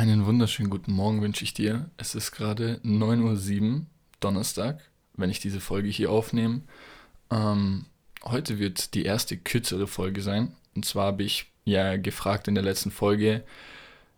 Einen wunderschönen guten Morgen wünsche ich dir. Es ist gerade 9.07 Uhr, Donnerstag, wenn ich diese Folge hier aufnehme. Ähm, heute wird die erste kürzere Folge sein. Und zwar habe ich ja gefragt in der letzten Folge,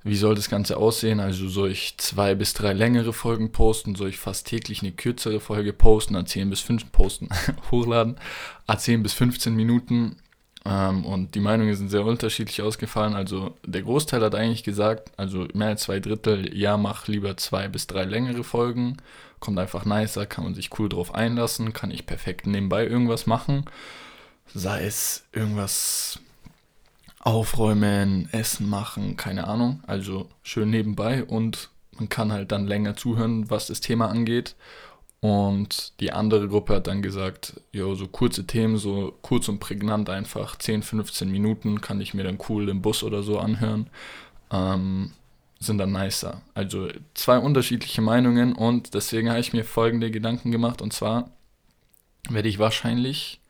wie soll das Ganze aussehen? Also soll ich zwei bis drei längere Folgen posten? Soll ich fast täglich eine kürzere Folge posten? A10 bis 5 posten, hochladen? A10 bis 15 Minuten ähm, und die Meinungen sind sehr unterschiedlich ausgefallen. Also der Großteil hat eigentlich gesagt, also mehr als zwei Drittel, ja, mach lieber zwei bis drei längere Folgen. Kommt einfach nicer, kann man sich cool drauf einlassen, kann ich perfekt nebenbei irgendwas machen. Sei es irgendwas aufräumen, Essen machen, keine Ahnung. Also schön nebenbei und man kann halt dann länger zuhören, was das Thema angeht. Und die andere Gruppe hat dann gesagt, ja, so kurze Themen, so kurz und prägnant einfach, 10, 15 Minuten kann ich mir dann cool im Bus oder so anhören, ähm, sind dann nicer. Also zwei unterschiedliche Meinungen und deswegen habe ich mir folgende Gedanken gemacht und zwar werde ich wahrscheinlich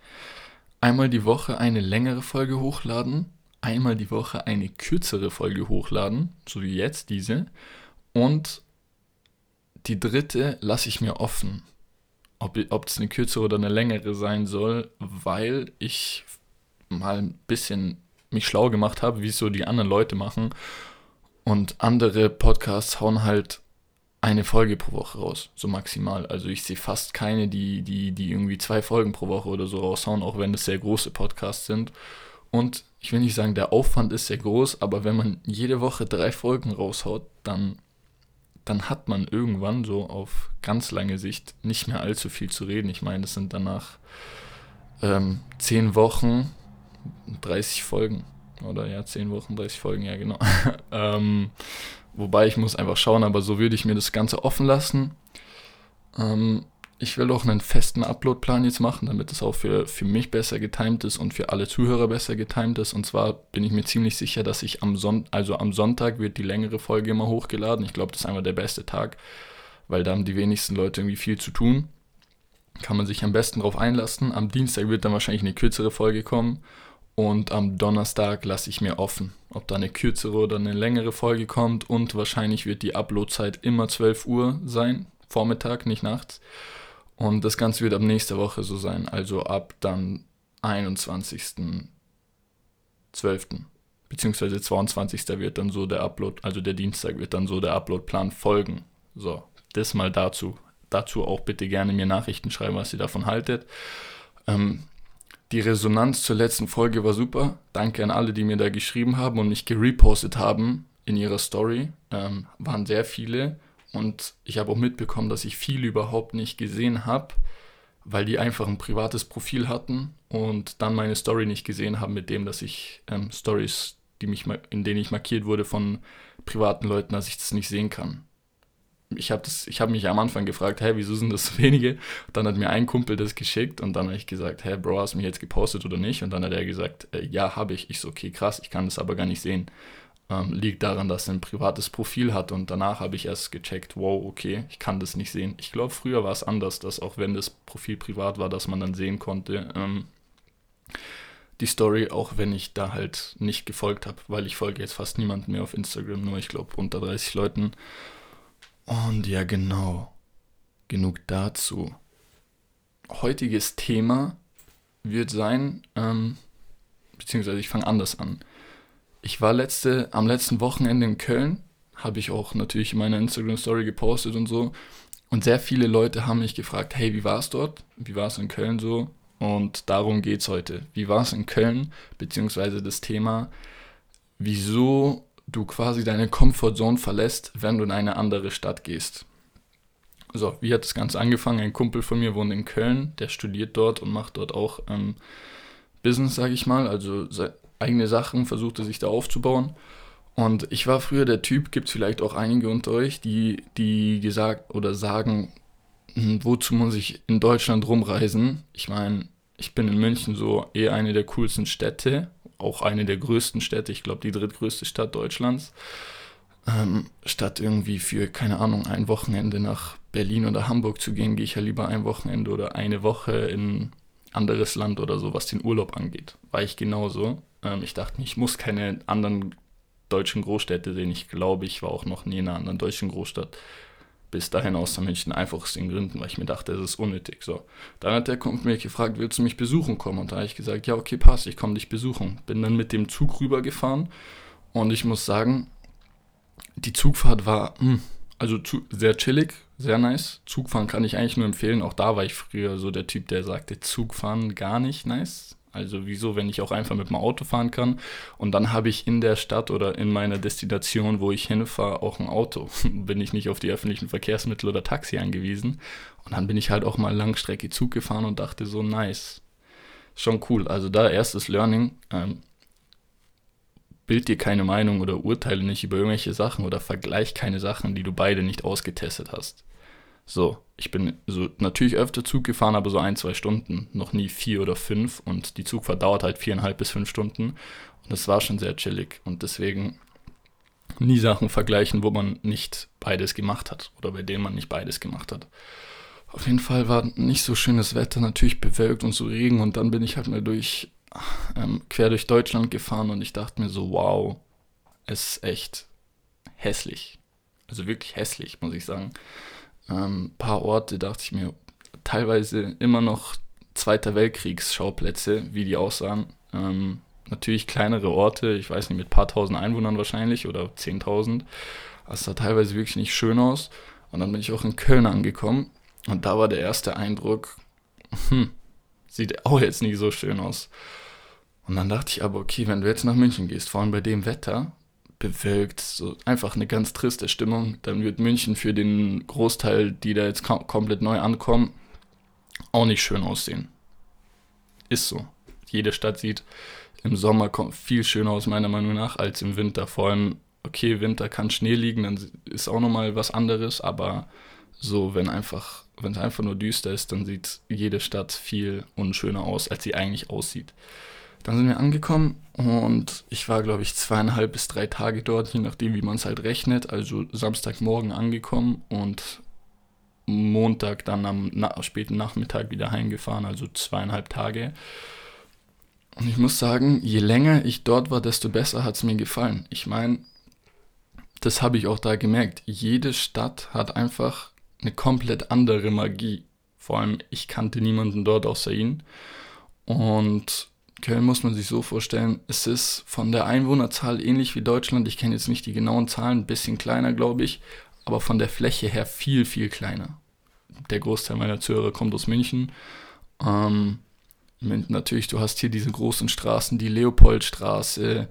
einmal die Woche eine längere Folge hochladen, einmal die Woche eine kürzere Folge hochladen, so wie jetzt diese und die dritte lasse ich mir offen, ob es eine kürzere oder eine längere sein soll, weil ich mal ein bisschen mich schlau gemacht habe, wie es so die anderen Leute machen. Und andere Podcasts hauen halt eine Folge pro Woche raus, so maximal. Also ich sehe fast keine, die, die, die irgendwie zwei Folgen pro Woche oder so raushauen, auch wenn es sehr große Podcasts sind. Und ich will nicht sagen, der Aufwand ist sehr groß, aber wenn man jede Woche drei Folgen raushaut, dann dann hat man irgendwann so auf ganz lange Sicht nicht mehr allzu viel zu reden. Ich meine, es sind danach ähm, 10 Wochen 30 Folgen. Oder ja, 10 Wochen, 30 Folgen, ja genau. ähm, wobei ich muss einfach schauen, aber so würde ich mir das Ganze offen lassen. Ähm, ich will auch einen festen Uploadplan jetzt machen, damit es auch für, für mich besser getimt ist und für alle Zuhörer besser getimt ist. Und zwar bin ich mir ziemlich sicher, dass ich am Sonntag, also am Sonntag wird die längere Folge immer hochgeladen. Ich glaube, das ist einfach der beste Tag, weil da haben die wenigsten Leute irgendwie viel zu tun. Kann man sich am besten drauf einlassen. Am Dienstag wird dann wahrscheinlich eine kürzere Folge kommen. Und am Donnerstag lasse ich mir offen, ob da eine kürzere oder eine längere Folge kommt. Und wahrscheinlich wird die Uploadzeit immer 12 Uhr sein, Vormittag, nicht nachts. Und das Ganze wird ab nächster Woche so sein, also ab dann 21.12. Beziehungsweise 22. wird dann so der Upload, also der Dienstag wird dann so der Uploadplan folgen. So, das mal dazu. Dazu auch bitte gerne mir Nachrichten schreiben, was ihr davon haltet. Ähm, die Resonanz zur letzten Folge war super. Danke an alle, die mir da geschrieben haben und mich gerepostet haben in ihrer Story. Ähm, waren sehr viele. Und ich habe auch mitbekommen, dass ich viele überhaupt nicht gesehen habe, weil die einfach ein privates Profil hatten und dann meine Story nicht gesehen haben mit dem, dass ich ähm, Stories, die mich, in denen ich markiert wurde von privaten Leuten, dass ich das nicht sehen kann. Ich habe hab mich am Anfang gefragt, hey, wieso sind das so wenige? Dann hat mir ein Kumpel das geschickt und dann habe ich gesagt, hey, Bro, hast du mich jetzt gepostet oder nicht? Und dann hat er gesagt, äh, ja, habe ich. Ich so, okay, krass, ich kann das aber gar nicht sehen ähm, liegt daran, dass er ein privates Profil hat und danach habe ich erst gecheckt, wow, okay, ich kann das nicht sehen. Ich glaube, früher war es anders, dass auch wenn das Profil privat war, dass man dann sehen konnte, ähm, die Story, auch wenn ich da halt nicht gefolgt habe, weil ich folge jetzt fast niemanden mehr auf Instagram, nur ich glaube unter 30 Leuten. Und ja, genau. Genug dazu. Heutiges Thema wird sein, ähm, beziehungsweise ich fange anders an ich war letzte, am letzten Wochenende in Köln, habe ich auch natürlich in meiner Instagram-Story gepostet und so. Und sehr viele Leute haben mich gefragt, hey, wie war es dort? Wie war es in Köln so? Und darum geht es heute. Wie war es in Köln? Beziehungsweise das Thema, wieso du quasi deine Comfortzone verlässt, wenn du in eine andere Stadt gehst. So, wie hat das Ganze angefangen? Ein Kumpel von mir wohnt in Köln, der studiert dort und macht dort auch ähm, Business, sage ich mal. Also eigene Sachen, versuchte sich da aufzubauen. Und ich war früher der Typ, gibt es vielleicht auch einige unter euch, die, die gesagt oder sagen, hm, wozu muss ich in Deutschland rumreisen? Ich meine, ich bin in München so eher eine der coolsten Städte, auch eine der größten Städte, ich glaube die drittgrößte Stadt Deutschlands. Ähm, statt irgendwie für, keine Ahnung, ein Wochenende nach Berlin oder Hamburg zu gehen, gehe ich ja lieber ein Wochenende oder eine Woche in anderes Land oder so, was den Urlaub angeht. War ich genauso. Ähm, ich dachte, ich muss keine anderen deutschen Großstädte sehen. Ich glaube, ich war auch noch nie in einer anderen deutschen Großstadt bis dahin außer München, einfach aus den Gründen, weil ich mir dachte, es ist unnötig. So. Dann hat der Kumpel mich gefragt, willst du mich besuchen kommen? Und da habe ich gesagt, ja, okay, passt, ich komme dich besuchen. Bin dann mit dem Zug rübergefahren und ich muss sagen, die Zugfahrt war mh, hm, also zu, sehr chillig, sehr nice. Zugfahren kann ich eigentlich nur empfehlen. Auch da war ich früher so der Typ, der sagte, Zugfahren gar nicht nice. Also wieso, wenn ich auch einfach mit dem Auto fahren kann und dann habe ich in der Stadt oder in meiner Destination, wo ich hinfahre, auch ein Auto. bin ich nicht auf die öffentlichen Verkehrsmittel oder Taxi angewiesen. Und dann bin ich halt auch mal Langstrecke Zug gefahren und dachte so, nice. Schon cool. Also da erstes Learning. Ähm, bild dir keine Meinung oder urteile nicht über irgendwelche Sachen oder vergleich keine Sachen, die du beide nicht ausgetestet hast. So, ich bin so natürlich öfter Zug gefahren, aber so ein, zwei Stunden, noch nie vier oder fünf. Und die Zugfahrt dauert halt viereinhalb bis fünf Stunden. Und das war schon sehr chillig. Und deswegen nie Sachen vergleichen, wo man nicht beides gemacht hat oder bei denen man nicht beides gemacht hat. Auf jeden Fall war nicht so schönes Wetter, natürlich bewölkt und so Regen. Und dann bin ich halt mal durch, ähm, quer durch Deutschland gefahren. Und ich dachte mir so, wow, es ist echt hässlich. Also wirklich hässlich, muss ich sagen ähm, paar Orte dachte ich mir, teilweise immer noch Zweiter Weltkriegsschauplätze, wie die aussahen. Ähm, natürlich kleinere Orte, ich weiß nicht, mit paar tausend Einwohnern wahrscheinlich oder zehntausend. Es sah teilweise wirklich nicht schön aus. Und dann bin ich auch in Köln angekommen und da war der erste Eindruck, hm, sieht auch jetzt nicht so schön aus. Und dann dachte ich aber, okay, wenn du jetzt nach München gehst, vor allem bei dem Wetter, bewölkt, so einfach eine ganz triste Stimmung. Dann wird München für den Großteil, die da jetzt komplett neu ankommen, auch nicht schön aussehen. Ist so. Jede Stadt sieht im Sommer viel schöner aus, meiner Meinung nach, als im Winter. Vor allem, okay, Winter kann Schnee liegen, dann ist auch nochmal was anderes, aber so, wenn einfach, wenn es einfach nur düster ist, dann sieht jede Stadt viel unschöner aus, als sie eigentlich aussieht. Dann sind wir angekommen und ich war, glaube ich, zweieinhalb bis drei Tage dort, je nachdem, wie man es halt rechnet. Also Samstagmorgen angekommen und Montag dann am na späten Nachmittag wieder heimgefahren, also zweieinhalb Tage. Und ich muss sagen, je länger ich dort war, desto besser hat es mir gefallen. Ich meine, das habe ich auch da gemerkt. Jede Stadt hat einfach eine komplett andere Magie. Vor allem, ich kannte niemanden dort außer ihn. Und Köln muss man sich so vorstellen, es ist von der Einwohnerzahl ähnlich wie Deutschland. Ich kenne jetzt nicht die genauen Zahlen, ein bisschen kleiner, glaube ich, aber von der Fläche her viel, viel kleiner. Der Großteil meiner Zuhörer kommt aus München. Ähm, natürlich, du hast hier diese großen Straßen, die Leopoldstraße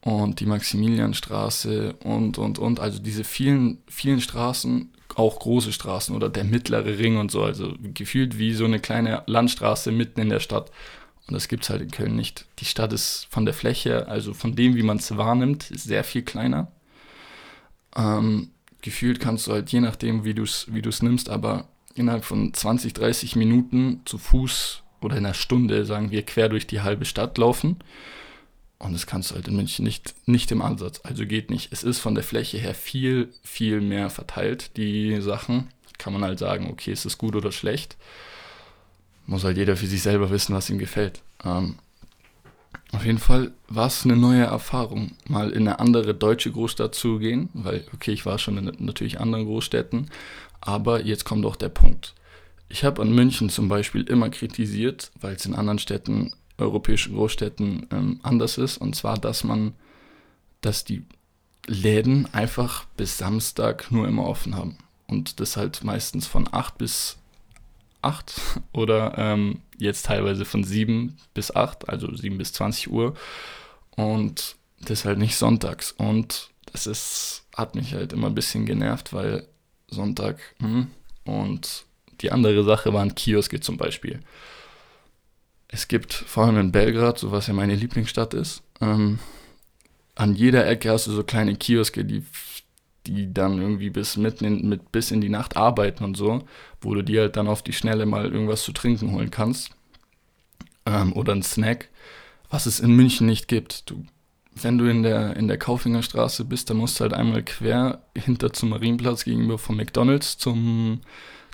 und die Maximilianstraße und, und, und. Also diese vielen, vielen Straßen, auch große Straßen oder der mittlere Ring und so. Also gefühlt wie so eine kleine Landstraße mitten in der Stadt. Und das gibt es halt in Köln nicht. Die Stadt ist von der Fläche, also von dem, wie man es wahrnimmt, sehr viel kleiner. Ähm, gefühlt kannst du halt, je nachdem, wie du es wie nimmst, aber innerhalb von 20, 30 Minuten zu Fuß oder in einer Stunde, sagen wir, quer durch die halbe Stadt laufen. Und das kannst du halt in München nicht, nicht im Ansatz. Also geht nicht. Es ist von der Fläche her viel, viel mehr verteilt, die Sachen. Kann man halt sagen, okay, ist es gut oder schlecht muss halt jeder für sich selber wissen, was ihm gefällt. Ähm, auf jeden Fall war es eine neue Erfahrung, mal in eine andere deutsche Großstadt zu gehen, weil, okay, ich war schon in natürlich anderen Großstädten, aber jetzt kommt auch der Punkt. Ich habe an München zum Beispiel immer kritisiert, weil es in anderen Städten, europäischen Großstädten ähm, anders ist, und zwar, dass man, dass die Läden einfach bis Samstag nur immer offen haben. Und das halt meistens von 8 bis 8 oder ähm, jetzt teilweise von 7 bis 8, also 7 bis 20 Uhr. Und das halt nicht sonntags. Und das ist, hat mich halt immer ein bisschen genervt, weil Sonntag hm, und die andere Sache waren Kioske zum Beispiel. Es gibt vor allem in Belgrad, so was ja meine Lieblingsstadt ist, ähm, an jeder Ecke hast du so kleine Kioske, die die dann irgendwie bis mitten in, mit, bis in die Nacht arbeiten und so, wo du dir halt dann auf die Schnelle mal irgendwas zu trinken holen kannst. Ähm, oder einen Snack, was es in München nicht gibt. Du, wenn du in der, in der Kaufingerstraße bist, dann musst du halt einmal quer hinter zum Marienplatz gegenüber vom McDonalds zum,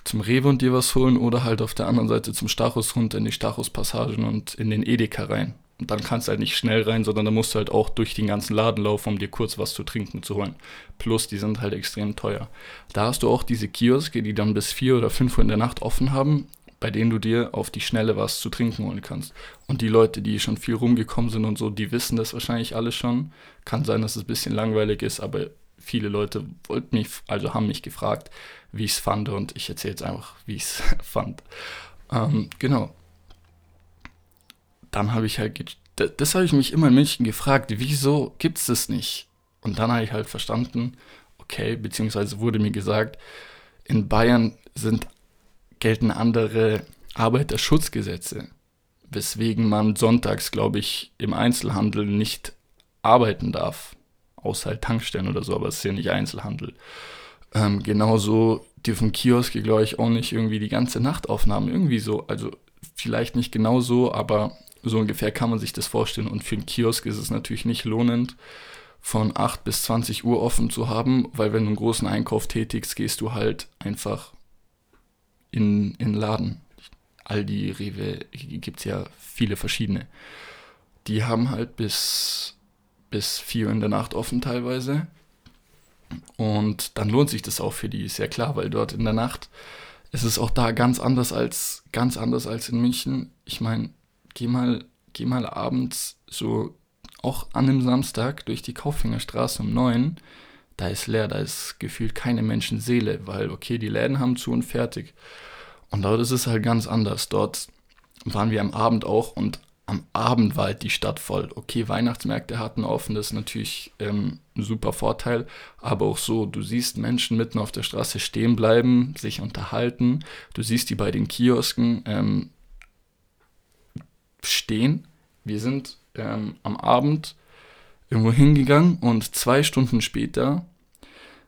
zum Rewe und dir was holen oder halt auf der anderen Seite zum Stachus runter in die Stachus-Passagen und in den Edeka rein. Und dann kannst du halt nicht schnell rein, sondern da musst du halt auch durch den ganzen Laden laufen, um dir kurz was zu trinken zu holen. Plus, die sind halt extrem teuer. Da hast du auch diese Kioske, die dann bis 4 oder 5 Uhr in der Nacht offen haben, bei denen du dir auf die Schnelle was zu trinken holen kannst. Und die Leute, die schon viel rumgekommen sind und so, die wissen das wahrscheinlich alle schon. Kann sein, dass es ein bisschen langweilig ist, aber viele Leute wollten mich, also haben mich gefragt, wie ich es fand und ich erzähle jetzt einfach, wie ich es fand. Ähm, genau. Dann habe ich halt, das, habe ich mich immer in München gefragt, wieso gibt es das nicht? Und dann habe ich halt verstanden, okay, beziehungsweise wurde mir gesagt, in Bayern sind, gelten andere Arbeiterschutzgesetze, weswegen man sonntags, glaube ich, im Einzelhandel nicht arbeiten darf. Außer halt Tankstellen oder so, aber es ist ja nicht Einzelhandel. Ähm, genauso dürfen Kioske, glaube ich, auch nicht irgendwie die ganze Nacht aufnahmen. Irgendwie so, also vielleicht nicht genau so, aber so ungefähr kann man sich das vorstellen. Und für einen Kiosk ist es natürlich nicht lohnend, von 8 bis 20 Uhr offen zu haben, weil wenn du einen großen Einkauf tätigst, gehst du halt einfach in, in Laden. Aldi, Rewe, gibt es ja viele verschiedene. Die haben halt bis, bis 4 Uhr in der Nacht offen teilweise. Und dann lohnt sich das auch für die, ist ja klar, weil dort in der Nacht ist es auch da ganz anders als ganz anders als in München. Ich meine, geh mal, geh mal abends so auch an einem Samstag durch die Kaufhängerstraße um neun. Da ist leer, da ist gefühlt keine Menschenseele, weil okay, die Läden haben zu und fertig. Und dort ist es halt ganz anders. Dort waren wir am Abend auch und am Abend war halt die Stadt voll. Okay, Weihnachtsmärkte hatten offen, das ist natürlich ähm, ein super Vorteil, aber auch so, du siehst Menschen mitten auf der Straße stehen bleiben, sich unterhalten, du siehst die bei den Kiosken ähm, stehen. Wir sind ähm, am Abend irgendwo hingegangen und zwei Stunden später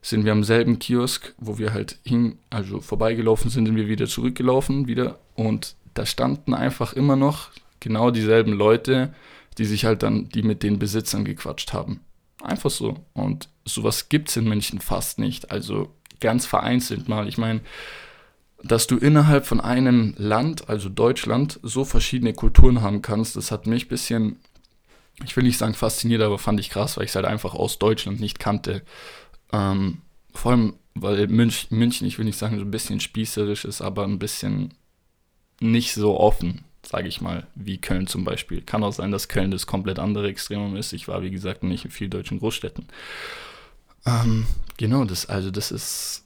sind wir am selben Kiosk, wo wir halt hin, also vorbeigelaufen sind, sind wir wieder zurückgelaufen wieder und da standen einfach immer noch genau dieselben Leute, die sich halt dann, die mit den Besitzern gequatscht haben. Einfach so. Und sowas gibt es in München fast nicht. Also ganz vereinzelt mal. Ich meine, dass du innerhalb von einem Land, also Deutschland, so verschiedene Kulturen haben kannst, das hat mich ein bisschen, ich will nicht sagen fasziniert, aber fand ich krass, weil ich es halt einfach aus Deutschland nicht kannte. Ähm, vor allem, weil München, München, ich will nicht sagen, so ein bisschen spießerisch ist, aber ein bisschen nicht so offen sage ich mal, wie Köln zum Beispiel. Kann auch sein, dass Köln das komplett andere Extremum ist. Ich war, wie gesagt, nicht in vielen deutschen Großstädten. Ähm, genau, das, also das ist,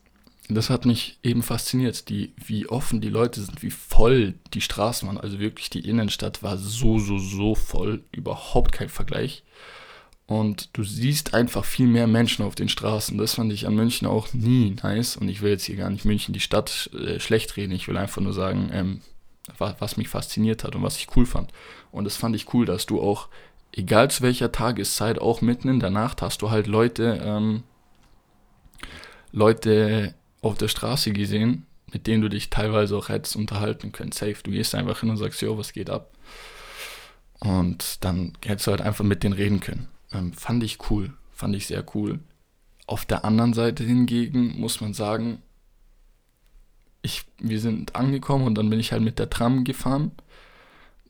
das hat mich eben fasziniert, die, wie offen die Leute sind, wie voll die Straßen waren. Also wirklich, die Innenstadt war so, so, so voll, überhaupt kein Vergleich. Und du siehst einfach viel mehr Menschen auf den Straßen. Das fand ich an München auch nie nice. Und ich will jetzt hier gar nicht München die Stadt äh, schlecht reden. Ich will einfach nur sagen, ähm, was mich fasziniert hat und was ich cool fand. Und das fand ich cool, dass du auch, egal zu welcher Tageszeit, auch mitten in der Nacht hast du halt Leute, ähm, Leute auf der Straße gesehen, mit denen du dich teilweise auch hättest unterhalten können. Safe. Du gehst einfach hin und sagst, jo, was geht ab? Und dann hättest du halt einfach mit denen reden können. Ähm, fand ich cool. Fand ich sehr cool. Auf der anderen Seite hingegen muss man sagen, ich, wir sind angekommen und dann bin ich halt mit der Tram gefahren.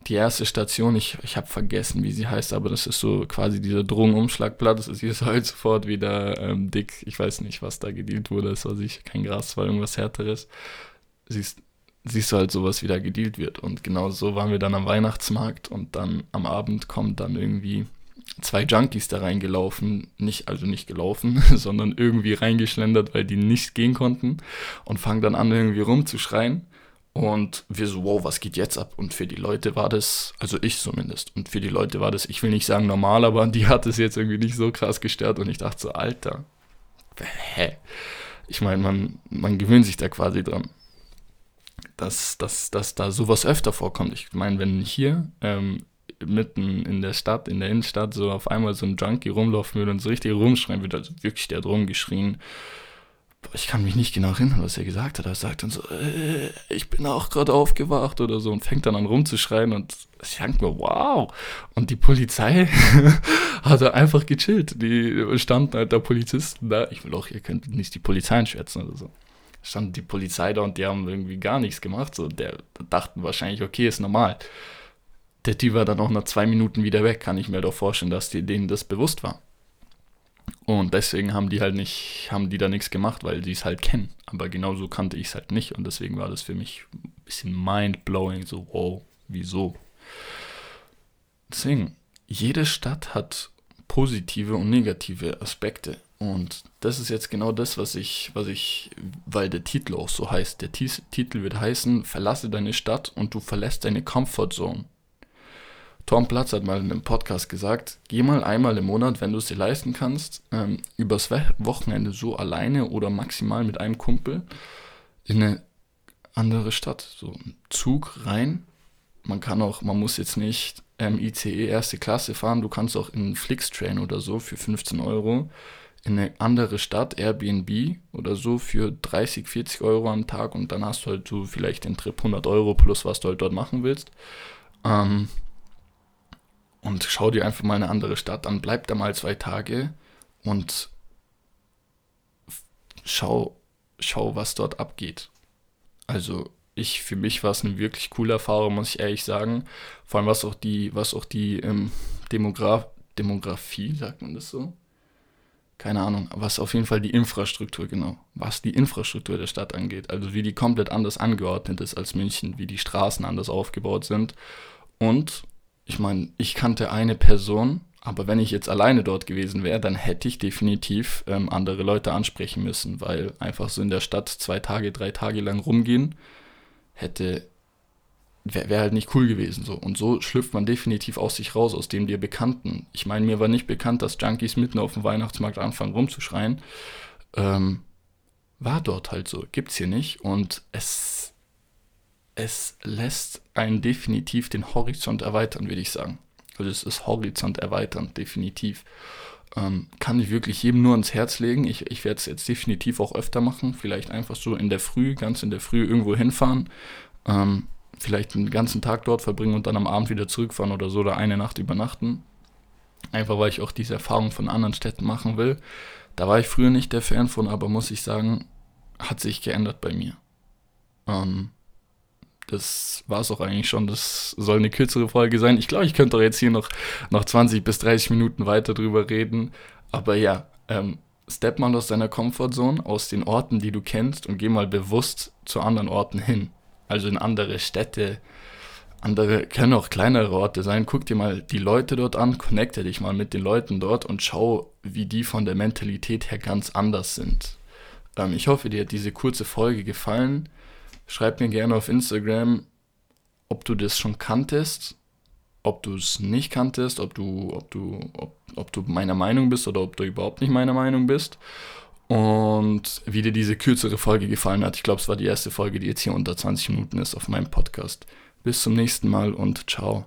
Die erste Station, ich, ich habe vergessen, wie sie heißt, aber das ist so quasi dieser Drogenumschlagplatz. Das ist halt sofort wieder ähm, dick. Ich weiß nicht, was da gedealt wurde. Es war sicher kein Gras, war irgendwas Härteres. Siehst, siehst du halt sowas, wie da gedealt wird. Und genau so waren wir dann am Weihnachtsmarkt und dann am Abend kommt dann irgendwie zwei Junkies da reingelaufen, nicht, also nicht gelaufen, sondern irgendwie reingeschlendert, weil die nicht gehen konnten und fangen dann an, irgendwie rumzuschreien. Und wir so, wow, was geht jetzt ab? Und für die Leute war das, also ich zumindest, und für die Leute war das, ich will nicht sagen normal, aber die hat es jetzt irgendwie nicht so krass gestört und ich dachte so, Alter, hä? Ich meine, man, man gewöhnt sich da quasi dran, dass, dass, dass da sowas öfter vorkommt. Ich meine, wenn hier ähm, mitten in der Stadt, in der Innenstadt, so auf einmal so ein Junkie rumlaufen würde und so richtig rumschreien würde, also wirklich der hat rumgeschrien. Ich kann mich nicht genau erinnern, was er gesagt hat. Er sagt dann so, äh, ich bin auch gerade aufgewacht oder so und fängt dann an rumzuschreien und ich denke mir, wow. Und die Polizei hat einfach gechillt. Die standen halt da Polizisten da. Ich will auch, ihr könnt nicht die Polizei einschätzen oder so stand die Polizei da und die haben irgendwie gar nichts gemacht. So, der dachten wahrscheinlich, okay, ist normal der Typ war dann auch nach zwei Minuten wieder weg, kann ich mir doch vorstellen, dass die, denen das bewusst war. Und deswegen haben die halt nicht, haben die da nichts gemacht, weil sie es halt kennen. Aber genauso kannte ich es halt nicht und deswegen war das für mich ein bisschen mind-blowing, so, wow, wieso? Deswegen, jede Stadt hat positive und negative Aspekte. Und das ist jetzt genau das, was ich, was ich, weil der Titel auch so heißt. Der Titel wird heißen, verlasse deine Stadt und du verlässt deine Comfortzone. Tom Platz hat mal in einem Podcast gesagt, geh mal einmal im Monat, wenn du es dir leisten kannst, ähm, übers Wochenende so alleine oder maximal mit einem Kumpel in eine andere Stadt. So ein Zug rein. Man kann auch, man muss jetzt nicht ähm, ICE erste Klasse fahren, du kannst auch in Flixtrain oder so für 15 Euro in eine andere Stadt, Airbnb oder so, für 30, 40 Euro am Tag und dann hast du halt so vielleicht den Trip 100 Euro plus, was du halt dort machen willst. Ähm, und schau dir einfach mal eine andere Stadt an, bleib da mal zwei Tage und schau, schau, was dort abgeht. Also ich, für mich war es eine wirklich coole Erfahrung, muss ich ehrlich sagen. Vor allem was auch die, was auch die ähm, Demograf Demografie, sagt man das so? Keine Ahnung, was auf jeden Fall die Infrastruktur, genau, was die Infrastruktur der Stadt angeht. Also wie die komplett anders angeordnet ist als München, wie die Straßen anders aufgebaut sind. Und ich meine, ich kannte eine Person, aber wenn ich jetzt alleine dort gewesen wäre, dann hätte ich definitiv ähm, andere Leute ansprechen müssen, weil einfach so in der Stadt zwei Tage, drei Tage lang rumgehen, hätte, wäre wär halt nicht cool gewesen so. Und so schlüpft man definitiv aus sich raus, aus dem dir Bekannten. Ich meine, mir war nicht bekannt, dass Junkies mitten auf dem Weihnachtsmarkt anfangen rumzuschreien. Ähm, war dort halt so, gibt's hier nicht. Und es es lässt einen definitiv den Horizont erweitern, würde ich sagen. Also es ist Horizont erweitern, definitiv. Ähm, kann ich wirklich jedem nur ans Herz legen. Ich, ich werde es jetzt definitiv auch öfter machen. Vielleicht einfach so in der Früh, ganz in der Früh irgendwo hinfahren. Ähm, vielleicht einen ganzen Tag dort verbringen und dann am Abend wieder zurückfahren oder so oder eine Nacht übernachten. Einfach weil ich auch diese Erfahrung von anderen Städten machen will. Da war ich früher nicht der Fan von, aber muss ich sagen, hat sich geändert bei mir. Ähm, das war es auch eigentlich schon. Das soll eine kürzere Folge sein. Ich glaube, ich könnte auch jetzt hier noch, noch 20 bis 30 Minuten weiter drüber reden. Aber ja, ähm, step mal aus deiner Comfortzone, aus den Orten, die du kennst und geh mal bewusst zu anderen Orten hin. Also in andere Städte, andere, können auch kleinere Orte sein. Guck dir mal die Leute dort an, connecte dich mal mit den Leuten dort und schau, wie die von der Mentalität her ganz anders sind. Ähm, ich hoffe, dir hat diese kurze Folge gefallen. Schreib mir gerne auf Instagram, ob du das schon kanntest, ob du es nicht kanntest, ob du, ob du, ob, ob du meiner Meinung bist oder ob du überhaupt nicht meiner Meinung bist. Und wie dir diese kürzere Folge gefallen hat. Ich glaube, es war die erste Folge, die jetzt hier unter 20 Minuten ist auf meinem Podcast. Bis zum nächsten Mal und ciao.